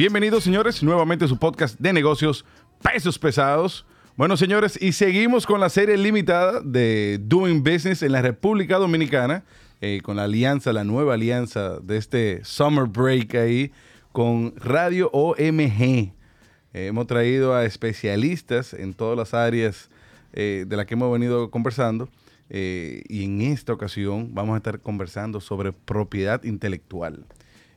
Bienvenidos, señores, nuevamente a su podcast de negocios Pesos Pesados. Bueno, señores, y seguimos con la serie limitada de Doing Business en la República Dominicana, eh, con la alianza, la nueva alianza de este Summer Break ahí, con Radio OMG. Eh, hemos traído a especialistas en todas las áreas eh, de las que hemos venido conversando. y en esta ocasión vamos a estar conversando sobre propiedad intelectual.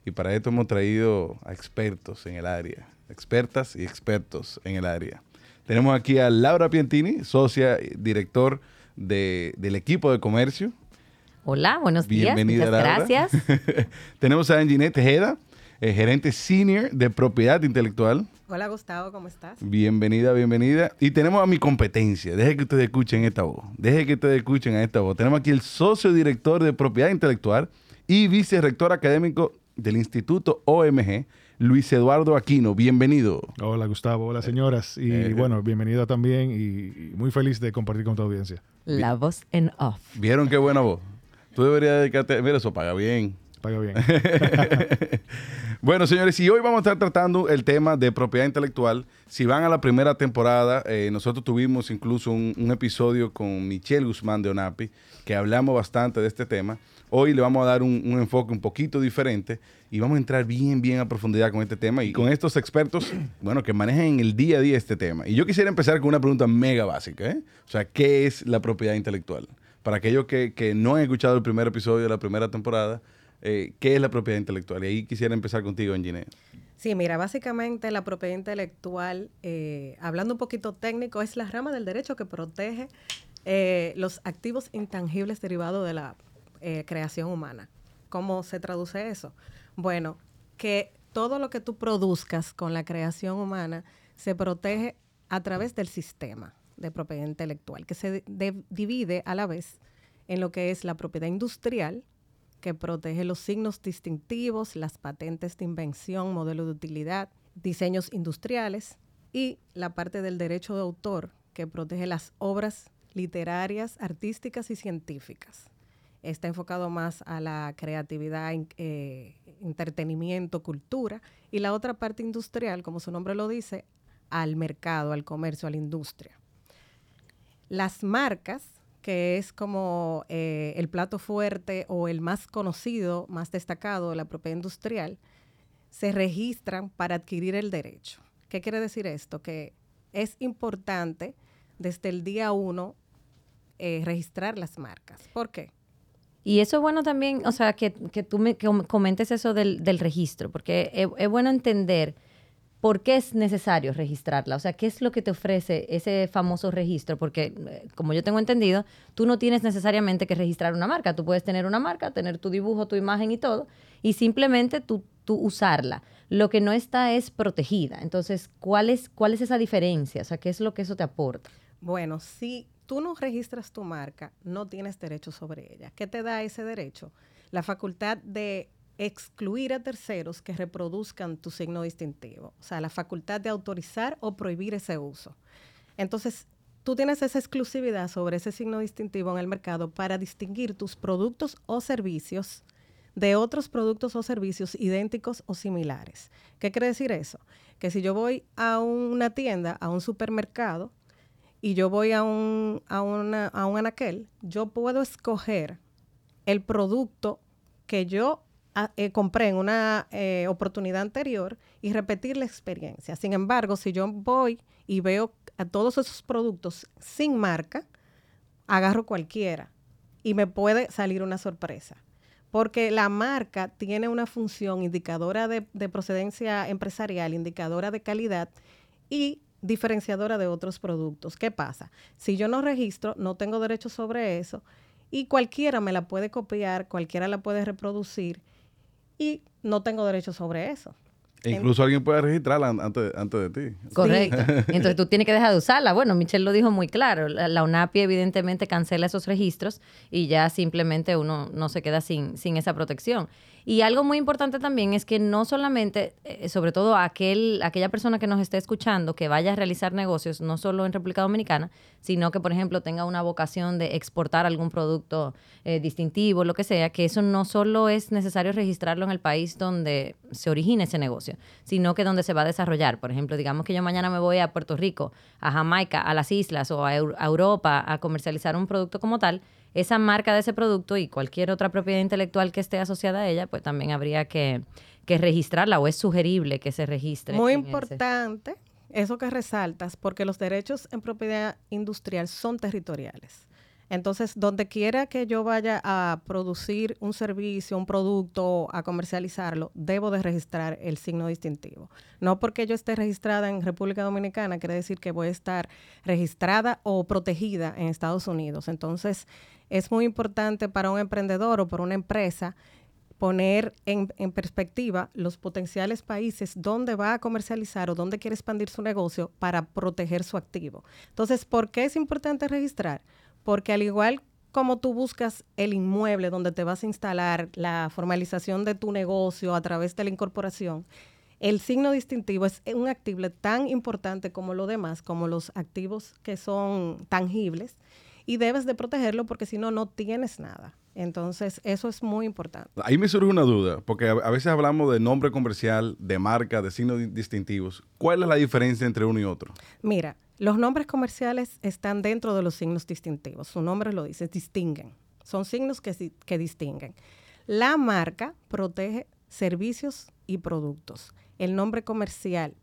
Y para esto hemos traído a expertos en el área, expertas y expertos en el área. Tenemos aquí a Laura Piantini, socia, director del equipo de comercio. Hola, buenos días. Bienvenida, gracias. Tenemos a Anginette Tejeda, eh, gerente senior de propiedad intelectual. Hola Gustavo, ¿cómo estás? Bienvenida, bienvenida. Y tenemos a mi competencia. Deje que ustedes escuchen esta voz. Deje que ustedes escuchen a esta voz. Tenemos aquí el socio director de propiedad intelectual y vicerrector académico del Instituto OMG, Luis Eduardo Aquino. Bienvenido. Hola Gustavo, hola señoras. Y eh, bueno, bienvenido también y, muy feliz de compartir con tu audiencia. La voz en off. ¿Vieron qué buena voz? Tú deberías dedicarte, mira, eso paga bien. Bien. bueno, señores, y hoy vamos a estar tratando el tema de propiedad intelectual. Si van a la primera temporada, eh, nosotros tuvimos incluso un, un, episodio con Michelle Guzmán de ONAPI, que hablamos bastante de este tema. Hoy le vamos a dar un, enfoque un poquito diferente y vamos a entrar bien, bien a profundidad con este tema y con estos expertos, bueno, que manejan en el día a día este tema. Y yo quisiera empezar con una pregunta mega básica, ¿eh? O sea, ¿qué es la propiedad intelectual? Para aquellos que, no han escuchado el primer episodio de la primera temporada, eh, ¿qué es la propiedad intelectual? Y ahí quisiera empezar contigo, Engineer. Sí, mira, básicamente la propiedad intelectual, eh, hablando un poquito técnico, es la rama del derecho que protege los activos intangibles derivados de la eh, creación humana. ¿Cómo se traduce eso? Bueno, que todo lo que tú produzcas con la creación humana se protege a través del sistema de propiedad intelectual, que se divide a la vez en lo que es la propiedad industrial, que protege los signos distintivos, las patentes de invención, modelo de utilidad, diseños industriales, y la parte del derecho de autor, que protege las obras literarias, artísticas y científicas está enfocado más a la creatividad, eh, entretenimiento, cultura, y la otra parte industrial, como su nombre lo dice, al mercado, al comercio, a la industria. Las marcas, que es como eh, el plato fuerte o el más conocido, más destacado de la propiedad industrial, se registran para adquirir el derecho. ¿Qué quiere decir esto? Que es importante desde el día uno eh, registrar las marcas. ¿Por qué? Y eso es bueno también, o sea, que, tú me comentes eso del, registro, porque es, bueno entender por qué es necesario registrarla, o sea, qué es lo que te ofrece ese famoso registro, porque eh, como yo tengo entendido, tú no tienes necesariamente que registrar una marca, tú puedes tener una marca, tener tu dibujo, tu imagen y todo, y simplemente tú, usarla. Lo que no está es protegida. Entonces, ¿cuál es, ¿cuál es esa diferencia? O sea, ¿qué es lo que eso te aporta? Bueno, sí tú no registras tu marca, no tienes derecho sobre ella. ¿Qué te da ese derecho? La facultad de excluir a terceros que reproduzcan tu signo distintivo, o sea, la facultad de autorizar o prohibir ese uso. Entonces, tú tienes esa exclusividad sobre ese signo distintivo en el mercado para distinguir tus productos o servicios de otros productos o servicios idénticos o similares. ¿Qué quiere decir eso? Que si yo voy a una tienda, a un supermercado, y yo voy a un, a, una, a un anaquel, yo puedo escoger el producto que yo eh, compré en una eh, oportunidad anterior y repetir la experiencia. Sin embargo, si yo voy y veo a todos esos productos sin marca, agarro cualquiera y me puede salir una sorpresa. Porque la marca tiene una función indicadora de, de procedencia empresarial, indicadora de calidad y diferenciadora de otros productos. ¿Qué pasa? Si yo no registro, no tengo derecho sobre eso y cualquiera me la puede copiar, cualquiera la puede reproducir y no tengo derecho sobre eso. E incluso alguien puede registrarla antes, antes de ti. Correcto. Entonces tú tienes que dejar de usarla. Bueno, Michelle lo dijo muy claro. La, UNAPI evidentemente cancela esos registros y ya simplemente uno no se queda sin, sin esa protección. Y algo muy importante también es que no solamente, eh, sobre todo aquel, aquella persona que nos esté escuchando, que vaya a realizar negocios, no solo en República Dominicana, sino que, por ejemplo, tenga una vocación de exportar algún producto eh, distintivo, lo que sea, que eso no solo es necesario registrarlo en el país donde se origina ese negocio, sino que donde se va a desarrollar. Por ejemplo, digamos que yo mañana me voy a Puerto Rico, a Jamaica, a las islas o a Europa a comercializar un producto como tal esa marca de ese producto y cualquier otra propiedad intelectual que esté asociada a ella, pues también habría que, registrarla o es sugerible que se registre. Muy importante eso que resaltas, porque los derechos en propiedad industrial son territoriales. Entonces, donde quiera que yo vaya a producir un servicio, un producto, a comercializarlo, debo de registrar el signo distintivo. No porque yo esté registrada en República Dominicana, quiere decir que voy a estar registrada o protegida en Estados Unidos. Entonces, es muy importante para un emprendedor o para una empresa poner en, perspectiva los potenciales países donde va a comercializar o donde quiere expandir su negocio para proteger su activo. Entonces, ¿por qué es importante registrar? porque al igual como tú buscas el inmueble donde te vas a instalar, la formalización de tu negocio a través de la incorporación, el signo distintivo es un activo tan importante como lo demás, como los activos que son tangibles, y debes de protegerlo porque si no, no tienes nada. Entonces, eso es muy importante. Ahí me surge una duda, porque a, veces hablamos de nombre comercial, de marca, de signos distintivos. ¿Cuál es la diferencia entre uno y otro? Mira, los nombres comerciales están dentro de los signos distintivos. Su nombre lo dice, distinguen. Son signos que, que distinguen. La marca protege servicios y productos. El nombre comercial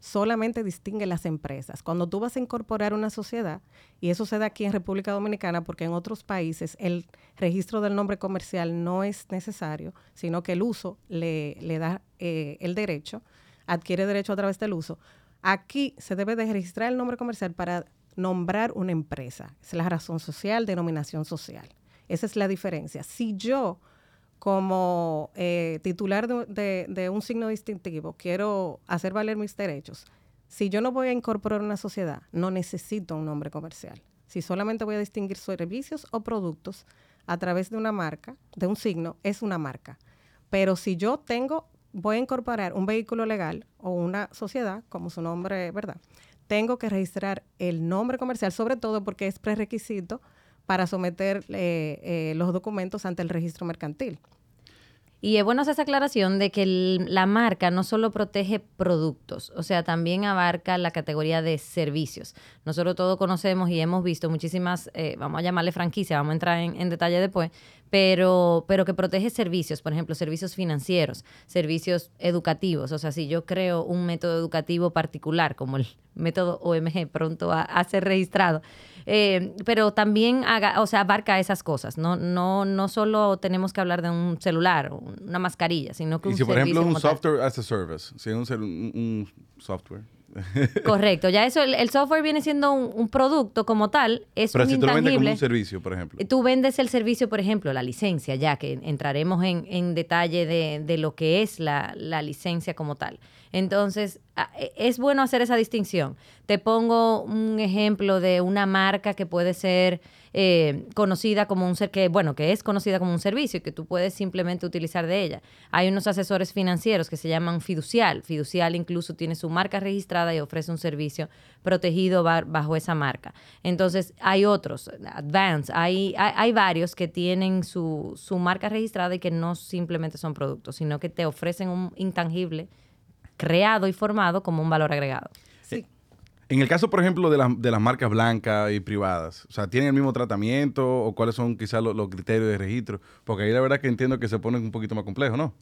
solamente distingue las empresas. Cuando tú vas a incorporar una sociedad, y eso se da aquí en República Dominicana porque en otros países el registro del nombre comercial no es necesario, sino que el uso le, da eh, el derecho, adquiere derecho a través del uso. Aquí se debe de registrar el nombre comercial para nombrar una empresa. Es la razón social, denominación social. Esa es la diferencia. Si yo, como eh, titular de, un signo distintivo, quiero hacer valer mis derechos, si yo no voy a incorporar una sociedad, no necesito un nombre comercial. Si solamente voy a distinguir servicios o productos a través de una marca, de un signo, es una marca. Pero si yo tengo voy a incorporar un vehículo legal o una sociedad, como su nombre, ¿verdad? Tengo que registrar el nombre comercial, sobre todo porque es prerequisito para someter eh, eh, los documentos ante el registro mercantil. Y es bueno hacer esa aclaración de que la marca no solo protege productos, o sea, también abarca la categoría de servicios. Nosotros todos conocemos y hemos visto muchísimas, eh, vamos a llamarle franquicia, vamos a entrar en, detalle después, pero, pero que protege servicios, por ejemplo, servicios financieros, servicios educativos. O sea, si yo creo un método educativo particular, como el método OMG, pronto a, ser registrado, eh, pero también haga, o sea, abarca esas cosas. No, no, no solo tenemos que hablar de un celular, una mascarilla, sino que y un si, por ejemplo, un software as a service, si un, un software Correcto, ya eso, el, software viene siendo un, producto como tal, es Pero un si intangible. tú lo vendes como un servicio, por ejemplo. Tú vendes el servicio, por ejemplo, la licencia, ya que entraremos en, detalle de, lo que es la, la licencia como tal. Entonces, e, es bueno hacer esa distinción. Te pongo un ejemplo de una marca que puede ser eh, conocida como un ser que, bueno, que es conocida como un servicio y que tú puedes simplemente utilizar de ella. Hay unos asesores financieros que se llaman fiducial. Fiducial incluso tiene su marca registrada y ofrece un servicio protegido bajo esa marca. Entonces, hay otros, Advance, hay, hay, varios que tienen su, su marca registrada y que no simplemente son productos, sino que te ofrecen un intangible creado y formado como un valor agregado. En el caso, por ejemplo, de, de las marcas blancas y privadas, o sea, ¿tienen el mismo tratamiento o cuáles son quizás los, los criterios de registro? Porque ahí la verdad que entiendo que se pone un poquito más complejo, ¿no?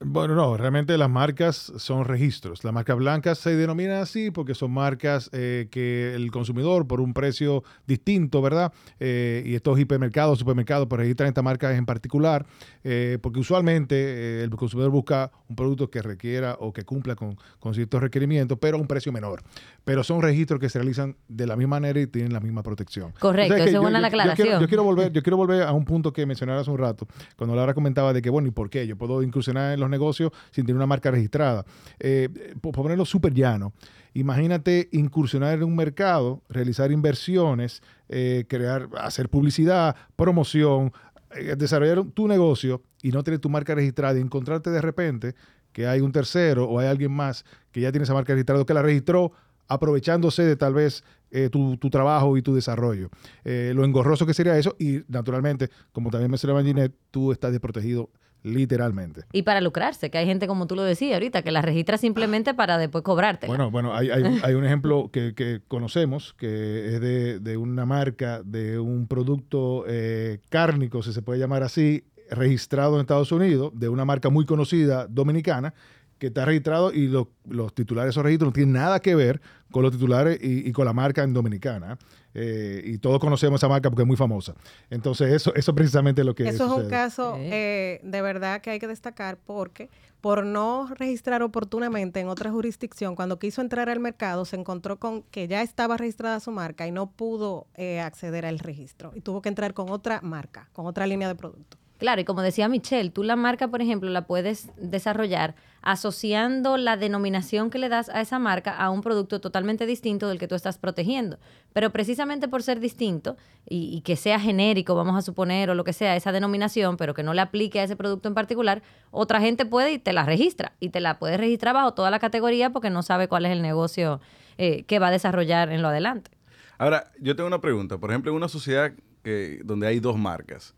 Bueno, no, realmente las marcas son registros. Las marcas blancas se denominan así porque son marcas eh, que el consumidor por un precio distinto, ¿verdad? Eh, y estos hipermercados, supermercados, pues registran estas marcas en particular, eh, porque usualmente el consumidor busca un producto que requiera o que cumpla con, ciertos requerimientos, pero a un precio menor. Pero son registros que se realizan de la misma manera y tienen la misma protección. Correcto, eso es buena la aclaración. Yo quiero, volver, yo quiero volver a un punto que mencionaron hace un rato, cuando Laura comentaba de que, bueno, ¿y por qué? Yo puedo incursionar en los negocios sin tener una marca registrada. Eh, por ponerlo súper llano, imagínate incursionar en un mercado, realizar inversiones, eh, crear, hacer publicidad, promoción, eh, desarrollar tu negocio y no tener tu marca registrada y encontrarte de repente que hay un tercero o hay alguien más que ya tiene esa marca registrada, que la registró aprovechándose de tal vez tu, trabajo y tu desarrollo. Lo engorroso que sería eso y naturalmente, como también mencionaba Ginette, tú estás desprotegido literalmente. Y para lucrarse, que hay gente como tú lo decías ahorita, que la registra simplemente para después cobrarte. Bueno, bueno, hay, hay, hay un ejemplo que, que, conocemos, que es de, de, una marca, de un producto eh, cárnico, si se puede llamar así, registrado en Estados Unidos, de una marca muy conocida dominicana, que está registrado y lo, los titulares de esos registros no tienen nada que ver con los titulares y, y con la marca en Dominicana. Eh, y todos conocemos esa marca porque es muy famosa. Entonces, eso, eso precisamente es lo que Eso sucede. es un caso eh, de verdad que hay que destacar porque por no registrar oportunamente en otra jurisdicción, cuando quiso entrar al mercado, se encontró con que ya estaba registrada su marca y no pudo eh, acceder al registro. Y tuvo que entrar con otra marca, con otra línea de producto. Claro, y como decía Michelle, tú la marca, por ejemplo, la puedes desarrollar asociando la denominación que le das a esa marca a un producto totalmente distinto del que tú estás protegiendo. Pero precisamente por ser distinto y, que sea genérico, vamos a suponer, o lo que sea, esa denominación, pero que no le aplique a ese producto en particular, otra gente puede y te la registra. Y te la puede registrar bajo toda la categoría porque no sabe cuál es el negocio eh, que va a desarrollar en lo adelante. Ahora, yo tengo una pregunta. Por ejemplo, en una sociedad que, donde hay dos marcas,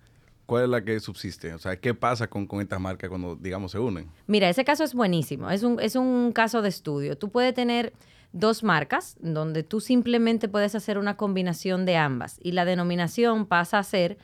¿Cuál es la que subsiste? O sea, ¿qué pasa con, con, estas marcas cuando, digamos, se unen? Mira, ese caso es buenísimo. Es un, es un caso de estudio. Tú puedes tener dos marcas donde tú simplemente puedes hacer una combinación de ambas y la denominación pasa a ser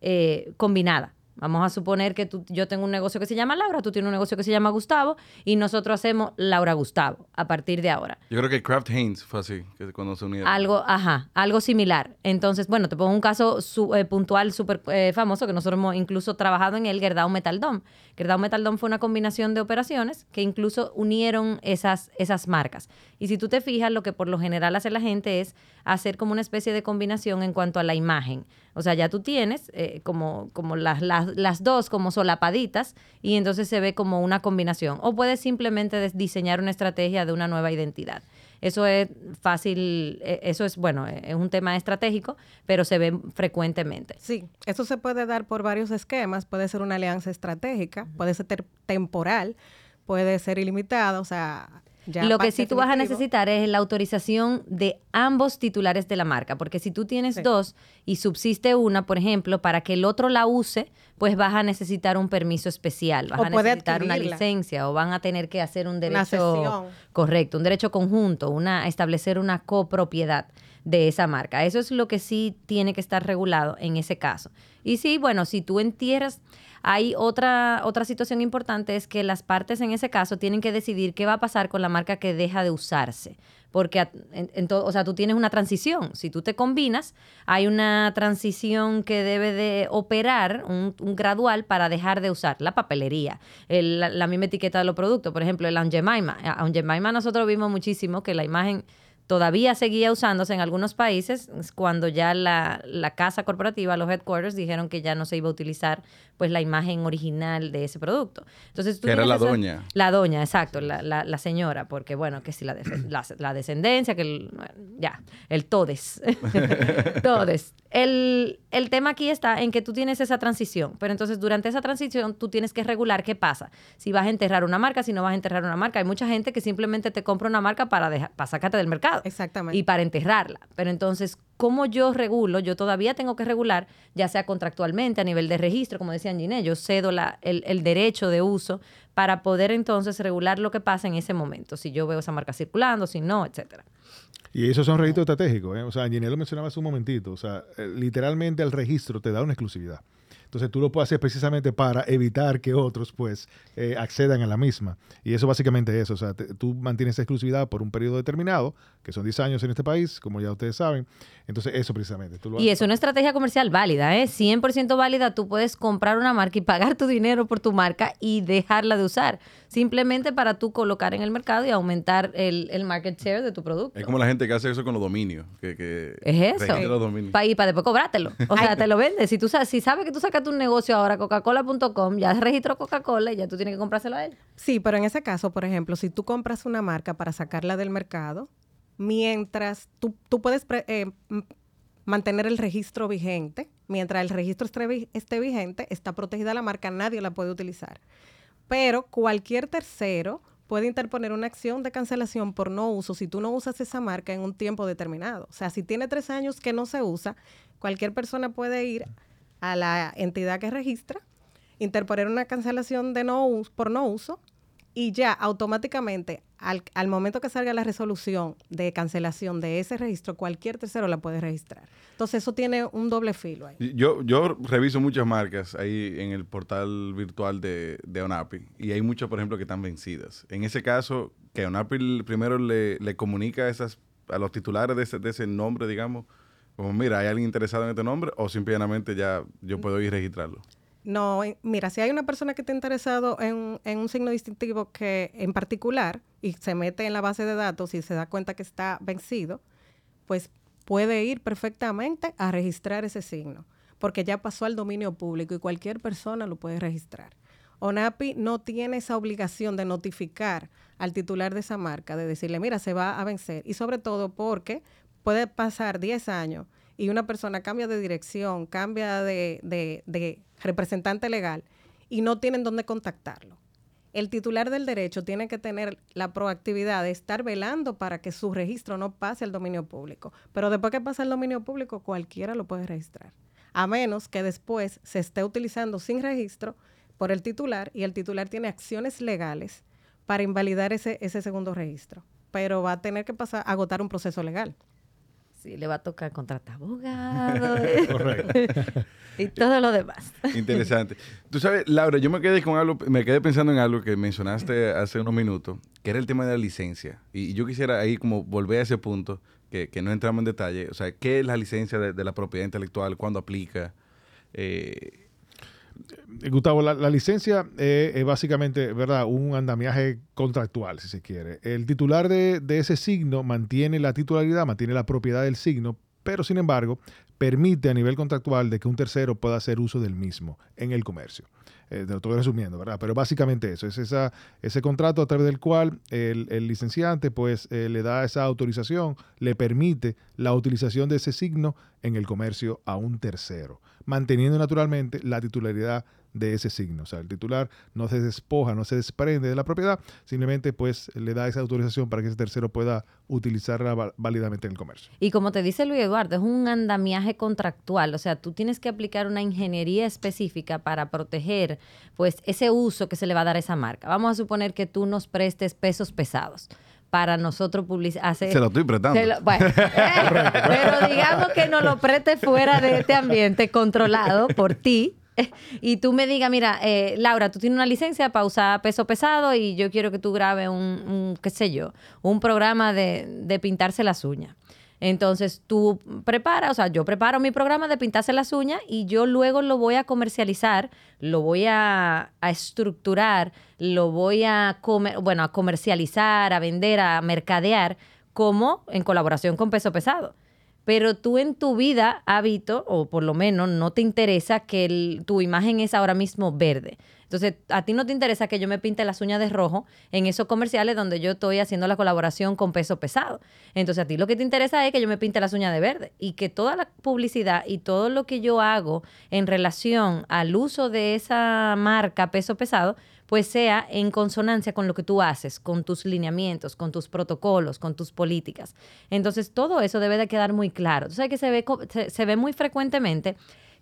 eh, combinada. Vamos a suponer que tú, yo tengo un negocio que se llama Laura, tú tienes un negocio que se llama Gustavo y nosotros hacemos Laura Gustavo a partir de ahora. Yo creo que Kraft Heinz fue así, que cuando se unieron. Algo, ajá, algo similar. Entonces, bueno, te pongo un caso su, eh, puntual súper eh, famoso que nosotros hemos incluso trabajado en el Gerdau Metal Dome. Gerdau Metal Dome fue una combinación de operaciones que incluso unieron esas, esas marcas. Y si tú te fijas, lo que por lo general hace la gente es hacer como una especie de combinación en cuanto a la imagen. O sea, ya tú tienes eh, como, como las, las, las, dos como solapaditas y entonces se ve como una combinación. O puedes simplemente diseñar una estrategia de una nueva identidad. Eso es fácil, eso es, bueno, es un tema estratégico, pero se ve frecuentemente. Sí, eso se puede dar por varios esquemas. Puede ser una alianza estratégica, puede ser temporal, puede ser ilimitada, o sea, ya lo que sí tú vas a necesitar es la autorización de ambos titulares de la marca, porque si tú tienes sí. dos y subsiste una, por ejemplo, para que el otro la use, pues vas a necesitar un permiso especial, vas o a necesitar una licencia o van a tener que hacer un derecho correcto, un derecho conjunto, una establecer una copropiedad de esa marca. Eso es lo que sí tiene que estar regulado en ese caso. Y sí, bueno, si tú entierras, hay otra, otra situación importante, es que las partes en ese caso tienen que decidir qué va a pasar con la marca que deja de usarse. Porque, en, en o sea, tú tienes una transición. Si tú te combinas, hay una transición que debe de operar, un, gradual, para dejar de usar la papelería, el, la, misma etiqueta de los productos. Por ejemplo, el. Aunt Jemima nosotros vimos muchísimo que la imagen todavía seguía usándose en algunos países cuando ya la, la, casa corporativa, los headquarters, dijeron que ya no se iba a utilizar pues la imagen original de ese producto. Entonces, tú que era la esa, doña. La doña, exacto, la, la, la, señora, porque bueno, que si la, la, descendencia, que el, ya, el todes. todes. El, el tema aquí está en que tú tienes esa transición, pero entonces durante esa transición tú tienes que regular qué pasa. Si vas a enterrar una marca, si no vas a enterrar una marca. Hay mucha gente que simplemente te compra una marca para, dejar, para sacarte del mercado. Exactamente. Y para enterrarla. Pero entonces, ¿cómo yo regulo? Yo todavía tengo que regular, ya sea contractualmente, a nivel de registro, como decía Giné, yo cedo la, el, el, derecho de uso para poder entonces regular lo que pasa en ese momento, si yo veo esa marca circulando, si no, etcétera. Y esos son registros estratégicos, ¿eh? O sea, Giné lo mencionaba hace un momentito, o sea, eh, literalmente el registro te da una exclusividad. Entonces tú lo puedes hacer precisamente para evitar que otros pues eh, accedan a la misma. Y eso básicamente es, o sea, te, tú mantienes esa exclusividad por un periodo determinado, que son 10 años en este país, como ya ustedes saben. Entonces eso precisamente. Tú lo y es una estrategia comercial válida, ¿eh? 100% válida. Tú puedes comprar una marca y pagar tu dinero por tu marca y dejarla de usar. Simplemente para tú colocar en el mercado y aumentar el, el market share de tu producto. Es como la gente que hace eso con los dominios. Que, que es eso. Los dominios. Pa, y para después cobrártelo. O sea, te lo vendes. Si tú sabes, si sabes que tú sacas tu negocio ahora, coca-cola.com, ya registró Coca-Cola y ya tú tienes que comprárselo a él. Sí, pero en ese caso, por ejemplo, si tú compras una marca para sacarla del mercado, mientras tú, tú puedes eh, mantener el registro vigente mientras el registro esté vigente, está protegida la marca, nadie la puede utilizar. Pero cualquier tercero puede interponer una acción de cancelación por no uso si tú no usas esa marca en un tiempo determinado. O sea, si tiene tres años que no se usa, cualquier persona puede ir a la entidad que registra, interponer una cancelación de no por no uso y ya automáticamente al, al momento que salga la resolución de cancelación de ese registro, cualquier tercero la puede registrar. Entonces eso tiene un doble filo ahí. Yo, yo reviso muchas marcas ahí en el portal virtual de, de ONAPI y hay muchas, por ejemplo, que están vencidas. En ese caso, que ONAPI primero le, le comunica a, esas, a los titulares de ese, de ese nombre, digamos, mira, hay alguien interesado en este nombre o simplemente ya yo puedo ir a registrarlo. No, mira, si hay una persona que está interesado en, en un signo distintivo que en particular y se mete en la base de datos y se da cuenta que está vencido, pues puede ir perfectamente a registrar ese signo, porque ya pasó al dominio público y cualquier persona lo puede registrar. ONAPI no tiene esa obligación de notificar al titular de esa marca, de decirle, mira, se va a vencer. Y sobre todo porque puede pasar 10 años y una persona cambia de dirección, cambia de, representante legal y no tienen dónde contactarlo. El titular del derecho tiene que tener la proactividad de estar velando para que su registro no pase al dominio público. Pero después que pasa al dominio público, cualquiera lo puede registrar. A menos que después se esté utilizando sin registro por el titular y el titular tiene acciones legales para invalidar ese, ese segundo registro. Pero va a tener que pasar, agotar un proceso legal. Sí, le va a tocar contratar abogado Correcto. y todo lo demás. Interesante. Tú sabes, Laura, yo me quedé con algo, me quedé pensando en algo que mencionaste hace unos minutos, que era el tema de la licencia. Y yo quisiera ahí como volver a ese punto, que, que no entramos en detalle. O sea, ¿qué es la licencia de, de la propiedad intelectual? ¿Cuándo aplica? Eh, Gustavo, la, la licencia eh, es básicamente, ¿verdad? Un andamiaje contractual, si se quiere. El titular de, de ese signo mantiene la titularidad, mantiene la propiedad del signo, pero sin embargo permite a nivel contractual de que un tercero pueda hacer uso del mismo en el comercio. Eh, lo estoy resumiendo, ¿verdad? Pero básicamente eso, es esa, ese contrato a través del cual el, el licenciante pues eh, le da esa autorización, le permite la utilización de ese signo en el comercio a un tercero, manteniendo naturalmente la titularidad de ese signo. O sea, el titular no se despoja, no se desprende de la propiedad, simplemente pues le da esa autorización para que ese tercero pueda utilizarla válidamente en el comercio. Y como te dice Luis Eduardo, es un andamiaje contractual, o sea, tú tienes que aplicar una ingeniería específica para proteger pues ese uso que se le va a dar a esa marca. Vamos a suponer que tú nos prestes pesos pesados para nosotros publicar. se lo estoy prestando. bueno, eh, pero digamos que nos lo preste fuera de este ambiente controlado por ti. Y tú me digas, mira, eh, Laura, tú tienes una licencia para usar peso pesado y yo quiero que tú grabes un, un, qué sé yo, un programa de, de pintarse las uñas. Entonces tú preparas, o sea, yo preparo mi programa de pintarse las uñas y yo luego lo voy a comercializar, lo voy a, estructurar, lo voy a, comer, bueno, a comercializar, a vender, a mercadear, como en colaboración con peso pesado pero tú en tu vida, hábito, o por lo menos no te interesa que el- tu imagen es ahora mismo verde. Entonces, a ti no te interesa que yo me pinte las uñas de rojo en esos comerciales donde yo estoy haciendo la colaboración con peso pesado. Entonces, a ti lo que te interesa es que yo me pinte las uñas de verde y que toda la publicidad y todo lo que yo hago en relación al uso de esa marca peso pesado, pues sea en consonancia con lo que tú haces, con tus lineamientos, con tus protocolos, con tus políticas. Entonces, todo eso debe de quedar muy claro. Tú sabes que se ve, se ve muy frecuentemente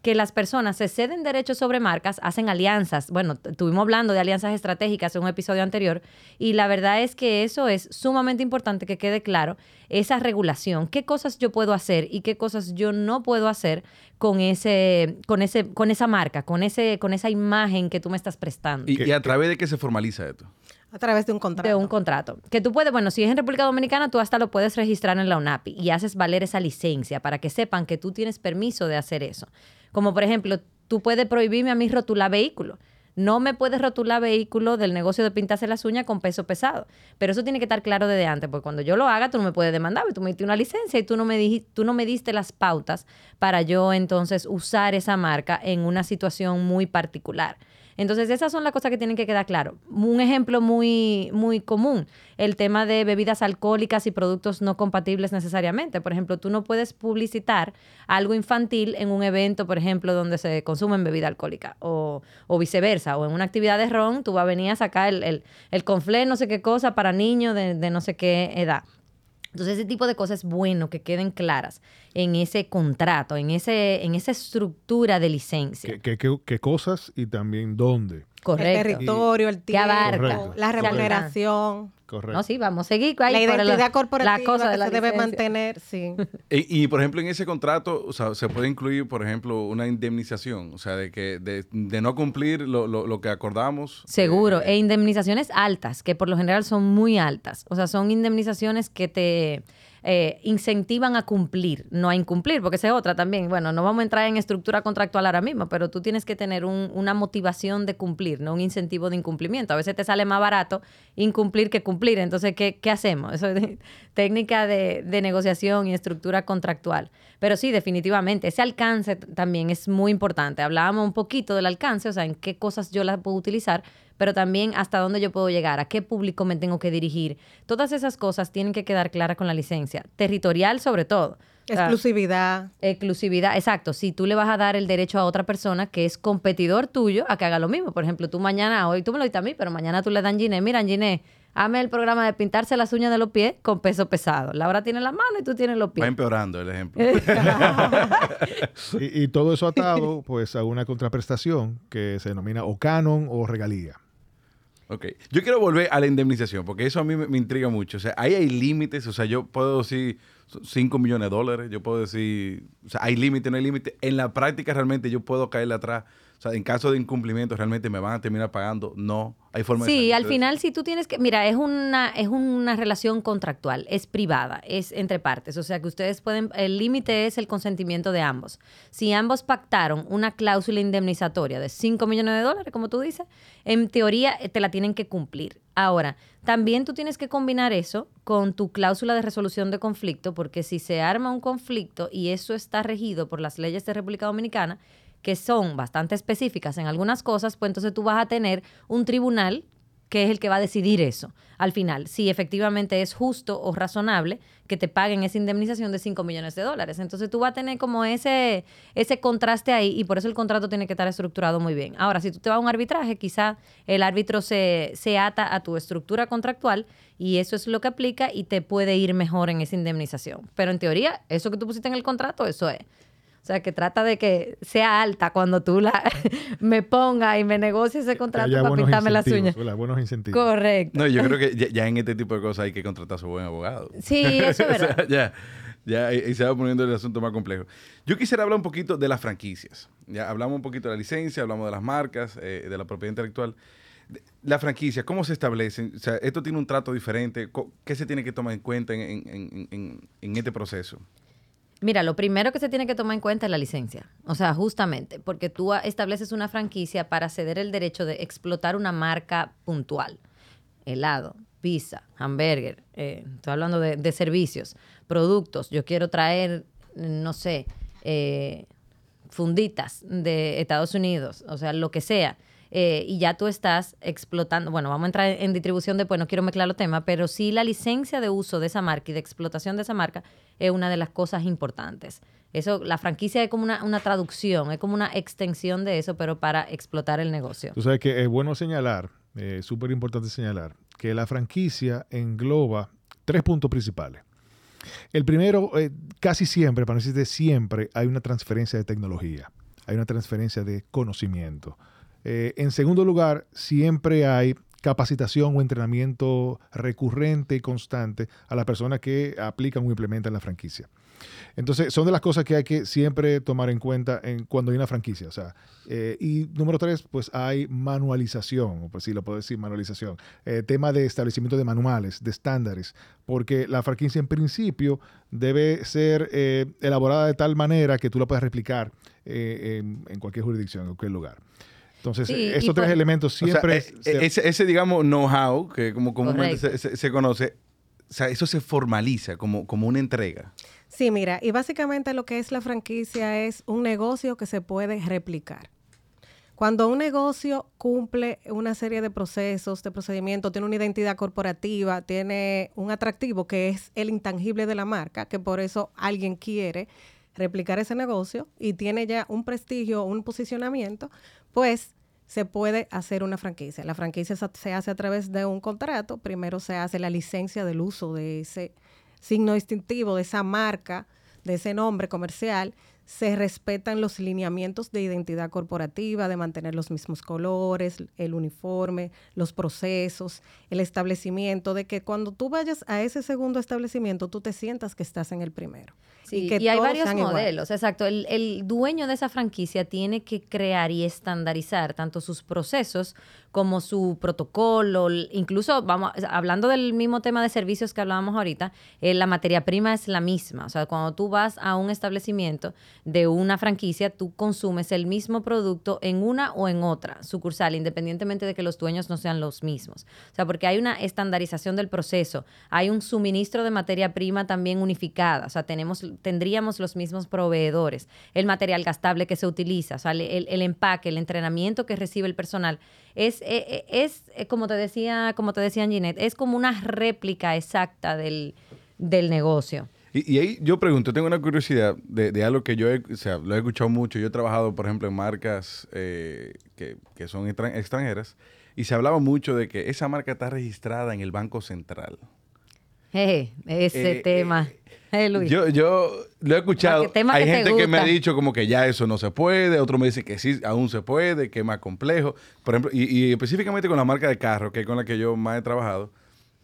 que las personas se ceden derechos sobre marcas, hacen alianzas. Bueno, estuvimos hablando de alianzas estratégicas en un episodio anterior y la verdad es que eso es sumamente importante que quede claro, esa regulación, qué cosas yo puedo hacer y qué cosas yo no puedo hacer con ese con ese con esa marca, con ese con esa imagen que tú me estás prestando. y, y a través de qué se formaliza esto? A través de un contrato. De un contrato. Que tú puedes, bueno, si es en República Dominicana, tú hasta lo puedes registrar en la UNAPI y haces valer esa licencia para que sepan que tú tienes permiso de hacer eso. Como por ejemplo, tú puedes prohibirme a mí rotular vehículos. No me puedes rotular vehículo del negocio de pintarse las uñas con peso pesado. Pero eso tiene que estar claro desde antes, porque cuando yo lo haga, tú no me puedes demandar, tú me diste una licencia y tú no me, diji- tú no me diste las pautas para yo entonces usar esa marca en una situación muy particular. Entonces, esas son las cosas que tienen que quedar claro. Un ejemplo muy, muy común, el tema de bebidas alcohólicas y productos no compatibles necesariamente. Por ejemplo, tú no puedes publicitar algo infantil en un evento, por ejemplo, donde se consumen bebida alcohólica o, o viceversa. O en una actividad de ron, tú vas a venir a sacar el, el, el conflé, no sé qué cosa, para niños de, de no sé qué edad. Entonces, ese tipo de cosas es bueno que queden claras en ese contrato, en, ese, en esa estructura de licencia. ¿Qué, qué, qué- qué cosas y también dónde? Correcto. El territorio, el ¿Qué tiempo, abarca? la ¿Qué remuneración, Correcto. No, sí, vamos a seguir ahí la identidad corporativa la cosa que de la se debe mantener, sí. Y, y, por ejemplo, en ese contrato, o sea, se puede incluir, por ejemplo, una indemnización, o sea, de que de, de no cumplir lo, lo- lo que acordamos. Seguro, eh, e indemnizaciones altas, que por lo general son muy altas. O sea, son indemnizaciones que te eh, incentivan a cumplir, no a incumplir, porque esa es otra también. Bueno, no vamos a entrar en estructura contractual ahora mismo, pero tú tienes que tener un- una motivación de cumplir, no un incentivo de incumplimiento. A veces te sale más barato incumplir que cumplir. Entonces, ¿qué, hacemos? Eso es técnica de, de negociación y estructura contractual. Pero sí, definitivamente, ese alcance también es muy importante. Hablábamos un poquito del alcance, o sea, en qué cosas yo las puedo utilizar, pero también hasta dónde yo puedo llegar, a qué público me tengo que dirigir. Todas esas cosas tienen que quedar claras con la licencia, territorial sobre todo. O sea, Exclusividad. Exclusividad, exacto. Si tú le vas a dar el derecho a otra persona que es competidor tuyo a que haga lo mismo. Por ejemplo, tú mañana, hoy tú me lo diste a mí, pero mañana tú le dan Giné. Mira, Giné, hazme el programa de pintarse las uñas de los pies con peso pesado. Laura tiene la mano y tú tienes los Va pies. empeorando el ejemplo. Y, y todo eso atado pues a una contraprestación que se denomina o canon o regalía. Ok. Yo quiero volver a la indemnización, porque eso a mí me, me intriga mucho. O sea, ahí hay límites. O sea, yo puedo decir 5 millones de dólares. Yo puedo decir, o sea, hay límite, no hay límite. En la práctica realmente yo puedo caerle atrás. O sea, en caso de incumplimiento realmente me van a terminar pagando. No, hay forma de Sí, al final si tú tienes que, mira, es una es una relación contractual, es privada, es entre partes, o sea que ustedes pueden el límite es el consentimiento de ambos. Si ambos pactaron una cláusula indemnizatoria de 5 millones de dólares, como tú dices, en teoría eh, te la tienen que cumplir. Ahora, también tú tienes que combinar eso con tu cláusula de resolución de conflicto, porque si se arma un conflicto y eso está regido por las leyes de República Dominicana, que son bastante específicas en algunas cosas, pues entonces tú vas a tener un tribunal que es el que va a decidir eso al final, si efectivamente es justo o razonable que te paguen esa indemnización de 5 millones de dólares. Entonces tú vas a tener como ese, ese contraste ahí y por eso el contrato tiene que estar estructurado muy bien. Ahora, si tú te vas a un arbitraje, quizá el árbitro se, se ata a tu estructura contractual y eso es lo que aplica y te puede ir mejor en esa indemnización. Pero en teoría, eso que tú pusiste en el contrato, eso es. O sea, que trata de que sea alta cuando tú la me ponga y me negocie ese contrato haya para pintarme las uñas. ¿verdad? Buenos incentivos. Correcto. No, yo creo que ya, ya en este tipo de cosas hay que contratar a su buen abogado. Sí, eso es O sea, verdad. ya, ya, y, y se va poniendo el asunto más complejo. Yo quisiera hablar un poquito de las franquicias. Ya hablamos un poquito de la licencia, hablamos de las marcas, eh, de la propiedad intelectual. De- La franquicia, ¿cómo se establecen? O sea, esto tiene un trato diferente. ¿Qué se tiene que tomar en cuenta en, en- en- en- en este proceso? Mira, lo primero que se tiene que tomar en cuenta es la licencia. O sea, justamente, porque tú estableces una franquicia para ceder el derecho de explotar una marca puntual. Helado, pizza, hamburger, eh, estoy hablando de, de servicios, productos. Yo quiero traer, no sé, eh, funditas de Estados Unidos, o sea, lo que sea. Eh, y ya tú estás explotando, bueno, vamos a entrar en distribución después, no quiero mezclar los temas, pero sí la licencia de uso de esa marca y de explotación de esa marca es una de las cosas importantes. Eso, la franquicia es como una, una traducción, es como una extensión de eso, pero para explotar el negocio. Tú sabes que es bueno señalar, eh, súper importante señalar, que la franquicia engloba tres puntos principales. El primero, eh, casi siempre, para no siempre, hay una transferencia de tecnología, hay una transferencia de conocimiento. Eh, en segundo lugar, siempre hay capacitación o entrenamiento recurrente y constante a las personas que aplican o implementan la franquicia. Entonces, son de las cosas que hay que siempre tomar en cuenta en, cuando hay una franquicia. O sea, eh, y número tres, pues hay manualización, pues sí, lo puedo decir, manualización. Eh, tema de establecimiento de manuales, de estándares, porque la franquicia en principio debe ser elaborada de tal manera que tú la puedas replicar en cualquier jurisdicción, en cualquier lugar. Entonces, Sí, estos tres por- elementos O sea, siempre... eh, se- ese, ese, digamos, know-how, que como comúnmente se- se conoce, o sea, eso se formaliza como, como una entrega. Sí, mira, y básicamente lo que es la franquicia es un negocio que se puede replicar. Cuando un negocio cumple una serie de procesos, de procedimientos, tiene una identidad corporativa, tiene un atractivo que es el intangible de la marca, que por eso alguien quiere replicar ese negocio y tiene ya un prestigio, un posicionamiento, pues se puede hacer una franquicia. La franquicia se hace a través de un contrato. Primero se hace la licencia del uso de ese signo distintivo, de esa marca, de ese nombre comercial se respetan los lineamientos de identidad corporativa, de mantener los mismos colores, el uniforme, los procesos, el establecimiento, de que cuando tú vayas a ese segundo establecimiento, tú te sientas que estás en el primero. Sí, y, hay varios modelos, exacto. El, el, dueño de esa franquicia tiene que crear y estandarizar tanto sus procesos como su protocolo, incluso vamos hablando del mismo tema de servicios que hablábamos ahorita, eh, la materia prima es la misma, o sea, cuando tú vas a un establecimiento de una franquicia, tú consumes el mismo producto en una o en otra sucursal, independientemente de que los dueños no sean los mismos. O sea, porque hay una estandarización del proceso, hay un suministro de materia prima también unificada, o sea, tenemos, tendríamos los mismos proveedores, el material gastable que se utiliza, o sea, el, el empaque, el entrenamiento que recibe el personal es, eh, eh, es, eh, como te decía, como te decía Ginette, es como una réplica exacta del, negocio. Y, ahí yo pregunto, tengo una curiosidad de, algo que yo he, o sea, lo he escuchado mucho. Yo he trabajado, por ejemplo, en marcas que, son extranjeras y se hablaba mucho de que esa marca está registrada en el Banco Central. ese tema. Yo, yo lo he escuchado. Hay gente que me ha dicho como que ya eso no se puede, otro me dice que sí, aún se puede, que es más complejo. Por ejemplo, y, específicamente con la marca de carro, que es con la que yo más he trabajado,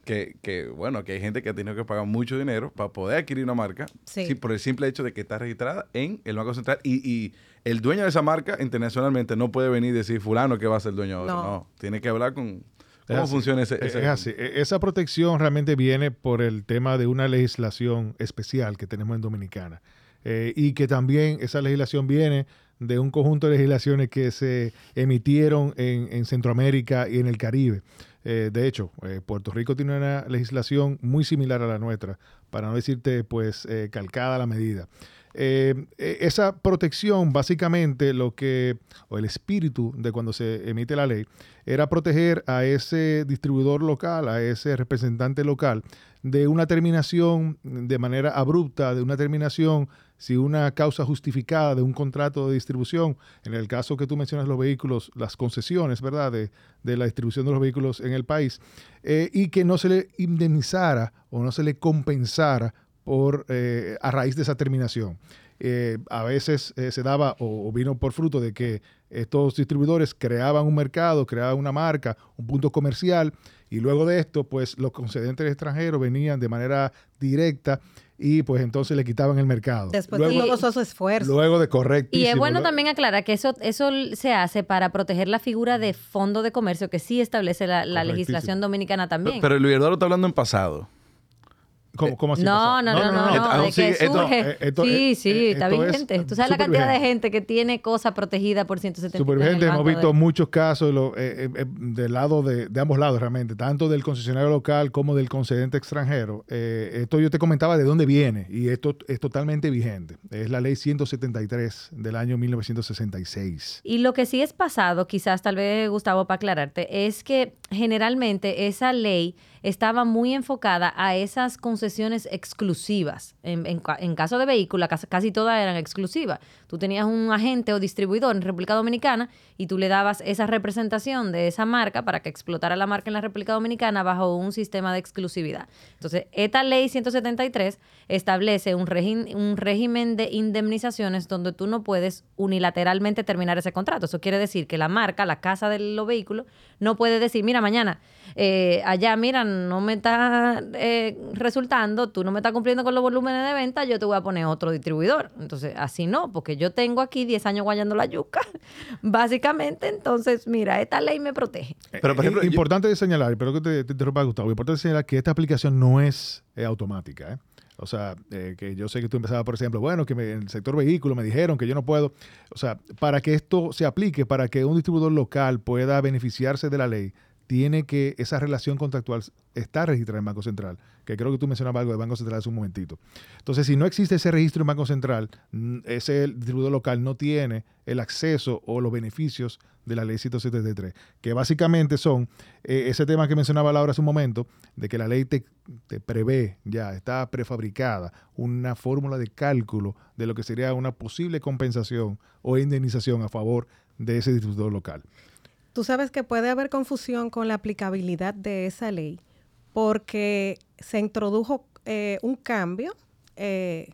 que, que, bueno, que hay gente que ha tenido que pagar mucho dinero para poder adquirir una marca, sí. por el simple hecho de que está registrada en el Banco Central y, y, el dueño de esa marca internacionalmente no puede venir y decir fulano que va a ser el dueño ahora. No. no, tiene que hablar con ¿Cómo funciona ese, Es así. E, esa protección realmente viene por el tema de una legislación especial que tenemos en Dominicana. Eh, y que también esa legislación viene de un conjunto de legislaciones que se emitieron en, Centroamérica y en el Caribe. Eh, de hecho, eh, Puerto Rico tiene una legislación muy similar a la nuestra, para no decirte pues calcada a la medida. Eh, e, esa protección, básicamente, lo que, o el espíritu de cuando se emite la ley, era proteger a ese distribuidor local, a ese representante local, de una terminación de manera abrupta, de una terminación si una causa justificada de un contrato de distribución, en el caso que tú mencionas los vehículos, las concesiones, ¿verdad?, de, la distribución de los vehículos en el país, eh, y que no se le indemnizara o no se le compensara por, eh, a raíz de esa terminación. Eh, a veces eh, se daba o, vino por fruto de que estos distribuidores creaban un mercado, creaban una marca, un punto comercial, y luego de esto, pues los concedentes extranjeros venían de manera directa y pues entonces le quitaban el mercado. Después de todos esos esfuerzos. Luego de correcto. Y es bueno también aclarar que eso, eso se hace para proteger la figura de fondo de comercio que sí establece la, legislación dominicana también. Pero, pero el Eduardo está hablando en pasado. ¿Cómo, así no, no, no, no, de que surge. sí, sí, está vigente. Tú sabes la cantidad de gente que tiene cosas protegidas por 170 Súper vigente. Hemos visto muchos casos eh, eh, eh, del lado de, de, ambos lados realmente, tanto del concesionario local como del concedente extranjero. esto yo te comentaba de dónde viene y esto es totalmente vigente. Es la ley 173 del año 1966. Y lo que sí es pasado, quizás tal vez Gustavo para aclararte, es que generalmente esa ley estaba muy enfocada a esas concesiones exclusivas. En, caso de vehículos, casi, todas eran exclusivas. Tú tenías un agente o distribuidor en República Dominicana y tú le dabas esa representación de esa marca para que explotara la marca en la República Dominicana bajo un sistema de exclusividad. Entonces, esta ley 173 establece un, un régimen de indemnizaciones donde tú no puedes unilateralmente terminar ese contrato. Eso quiere decir que la marca, la casa de los vehículos, no puede decir, mira, mañana, eh, allá, mira, no me está eh, resultando, tú no me estás cumpliendo con los volúmenes de venta, yo te voy a poner otro distribuidor. Entonces, así no, porque yo tengo aquí 10 años guayando la yuca, básicamente. Entonces, mira, esta ley me protege. Pero, por ejemplo, importante señalar, pero que te, te interrumpa, Gustavo, importante señalar que esta aplicación no es automática. ¿eh? O sea, eh, que yo sé que tú empezabas, por ejemplo, bueno, que en el sector vehículo me dijeron que yo no puedo. O sea, para que esto se aplique, para que un distribuidor local pueda beneficiarse de la ley, tiene que esa relación contractual está registrada en Banco Central, que creo que tú mencionabas algo de Banco Central hace un momentito. Entonces, si no existe ese registro en Banco Central, ese distribuidor local no tiene el acceso o los beneficios de la ley 173, que básicamente son eh, ese tema que mencionaba Laura hace un momento, de que la ley te, te prevé ya, está prefabricada, una fórmula de cálculo de lo que sería una posible compensación o indemnización a favor de ese distribuidor local. Tú sabes que puede haber confusión con la aplicabilidad de esa ley porque se introdujo eh, un cambio eh,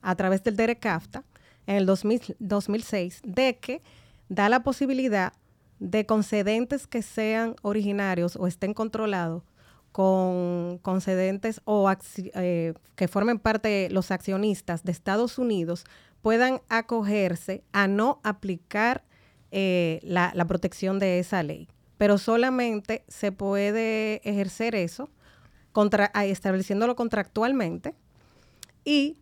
a través del DERECAFTA en el 2006 de que da la posibilidad de concedentes que sean originarios o estén controlados con concedentes o eh, que formen parte los accionistas de Estados Unidos puedan acogerse a no aplicar eh, la, protección de esa ley. Pero solamente se puede ejercer eso contra, estableciéndolo contractualmente y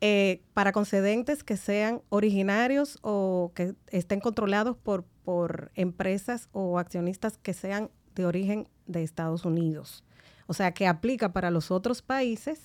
eh, para concedentes que sean originarios o que estén controlados por, por empresas o accionistas que sean de origen de Estados Unidos. O sea, que aplica para los otros países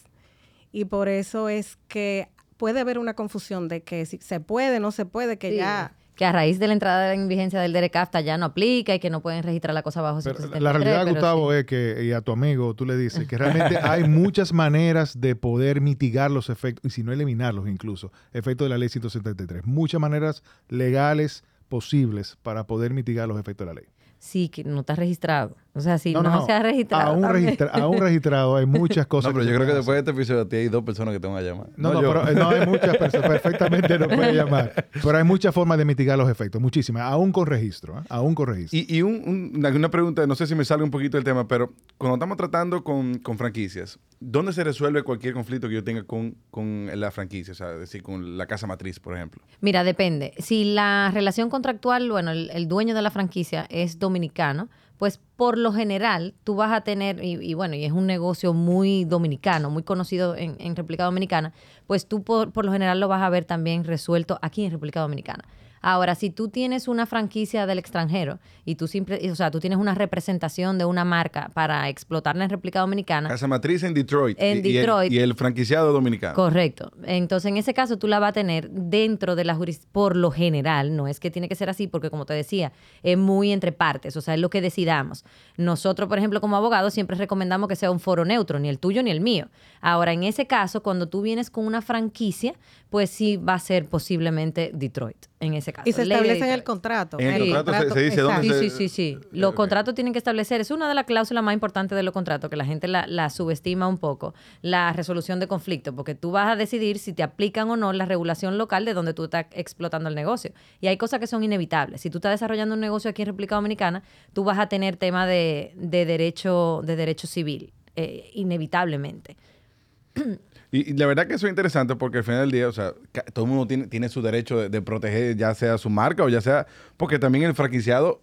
y por eso es que puede haber una confusión de que si se puede, no se puede, que ya que a raíz de la entrada en vigencia del DERECAFTA ya no aplica y que no pueden registrar la cosa bajo La realidad, Gustavo, es que, y a tu amigo tú le dices, que realmente hay muchas maneras de poder mitigar los efectos, y si no eliminarlos incluso, efectos de la ley 173. Muchas maneras legales posibles para poder mitigar los efectos de la ley. Sí, que no está registrado. O sea, si no, se ha registrado. Aún, registrado hay muchas cosas. No, pero yo creo que después de este episodio a ti hay dos personas que te van a llamar. No, no, pero no hay muchas personas. Perfectamente no puede llamar. Pero hay muchas formas de mitigar los efectos. Muchísimas. Aún con registro. ¿eh? Aún con registro. Y, y un, una pregunta, no sé si me sale un poquito del tema, pero cuando estamos tratando con, con franquicias, ¿dónde se resuelve cualquier conflicto que yo tenga con, con la franquicia? O sea, es decir, con la casa matriz, por ejemplo. Mira, depende. Si la relación contractual, bueno, el, el dueño de la franquicia es dominicano, pues por lo general tú vas a tener, y, bueno, y es un negocio muy dominicano, muy conocido en, en República Dominicana, pues tú por, por, lo general lo vas a ver también resuelto aquí en República Dominicana. Ahora, si tú tienes una franquicia del extranjero y tú simple, o sea, tú tienes una representación de una marca para explotarla en República Dominicana. Casa matriz en Detroit. En Detroit. Y el, franquiciado dominicano. Correcto. Entonces, en ese caso, tú la vas a tener dentro de la jurisdicción, por lo general, no es que tiene que ser así, porque como te decía, es muy entre partes, o sea, es lo que decidamos. Nosotros, por ejemplo, como abogados, siempre recomendamos que sea un foro neutro, ni el tuyo ni el mío. Ahora, en ese caso, cuando tú vienes con una franquicia, pues sí va a ser posiblemente Detroit en ese caso. Y se establece en el contrato. En el contrato, se, dice dónde sí, sí, sí, sí. Los contratos tienen que establecer, es una de las cláusulas más importantes de los contratos, que la gente la, subestima un poco, la resolución de conflictos, porque tú vas a decidir si te aplican o no la regulación local de donde tú estás explotando el negocio. Y hay cosas que son inevitables. Si tú estás desarrollando un negocio aquí en República Dominicana, tú vas a tener tema de, derecho, de derecho civil, eh, inevitablemente. Y, la verdad que eso es interesante porque al final del día, o sea, todo el mundo tiene, tiene su derecho de, proteger ya sea su marca o ya sea, porque también el franquiciado,